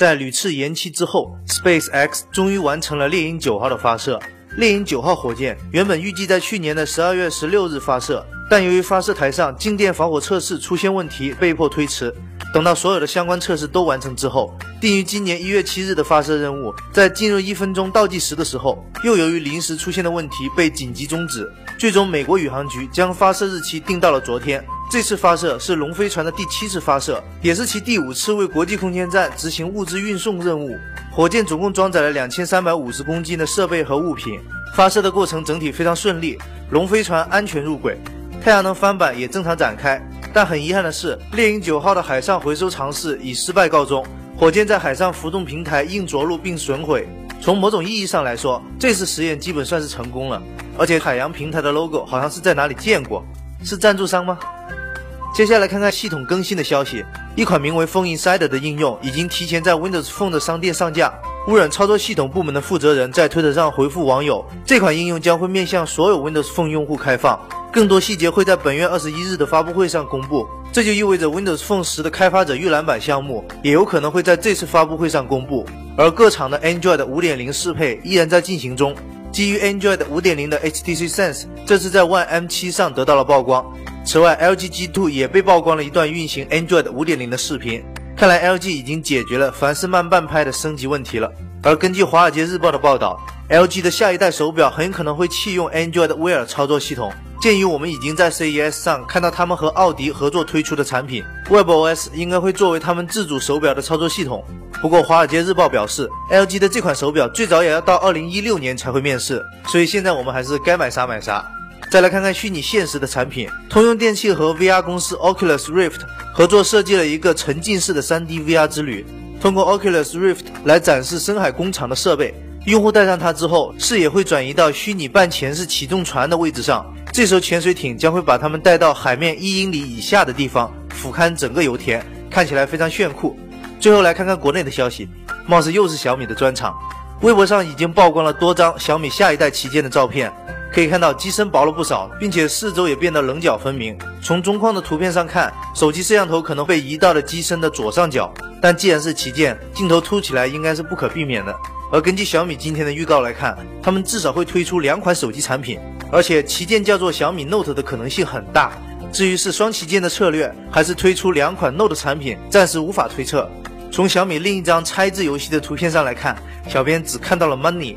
在屡次延期之后，SpaceX 终于完成了猎鹰九号的发射。猎鹰九号火箭原本预计在去年的十二月十六日发射，但由于发射台上静电防火测试出现问题，被迫推迟。等到所有的相关测试都完成之后，定于今年一月七日的发射任务，在进入一分钟倒计时的时候，又由于临时出现的问题被紧急终止。最终，美国宇航局将发射日期定到了昨天。这次发射是龙飞船的第七次发射，也是其第五次为国际空间站执行物资运送任务。火箭总共装载了两千三百五十公斤的设备和物品，发射的过程整体非常顺利，龙飞船安全入轨，太阳能帆板也正常展开。但很遗憾的是，猎鹰九号的海上回收尝试以失败告终，火箭在海上浮动平台硬着陆并损毁。从某种意义上来说，这次实验基本算是成功了。而且海洋平台的 logo 好像是在哪里见过，是赞助商吗？接下来看看系统更新的消息。一款名为 Phone Insider 的应用已经提前在 Windows Phone 的商店上架。微软操作系统部门的负责人在推特上回复网友，这款应用将会面向所有 Windows Phone 用户开放，更多细节会在本月二十一日的发布会上公布。这就意味着 Windows Phone 十的开发者预览版项目也有可能会在这次发布会上公布。而各厂的 Android 五点零适配依然在进行中。基于 Android 5.0的 HTC Sense 这次在 One M7 上得到了曝光。此外，LG G2 也被曝光了一段运行 Android 5.0的视频。看来 LG 已经解决了凡是慢半拍的升级问题了。而根据《华尔街日报》的报道，LG 的下一代手表很可能会弃用 Android Wear 操作系统。鉴于我们已经在 CES 上看到他们和奥迪合作推出的产品，WebOS 应该会作为他们自主手表的操作系统。不过，《华尔街日报》表示，LG 的这款手表最早也要到2016年才会面世，所以现在我们还是该买啥买啥。再来看看虚拟现实的产品，通用电气和 VR 公司 Oculus Rift 合作设计了一个沉浸式的 3D VR 之旅，通过 Oculus Rift 来展示深海工厂的设备。用户戴上它之后，视野会转移到虚拟半潜式起重船的位置上。这艘潜水艇将会把他们带到海面一英里以下的地方，俯瞰整个油田，看起来非常炫酷。最后来看看国内的消息，貌似又是小米的专场。微博上已经曝光了多张小米下一代旗舰的照片，可以看到机身薄了不少，并且四周也变得棱角分明。从中框的图片上看，手机摄像头可能被移到了机身的左上角，但既然是旗舰，镜头凸起来应该是不可避免的。而根据小米今天的预告来看，他们至少会推出两款手机产品，而且旗舰叫做小米 Note 的可能性很大。至于是双旗舰的策略，还是推出两款 Note 产品，暂时无法推测。从小米另一张拆字游戏的图片上来看，小编只看到了 Money，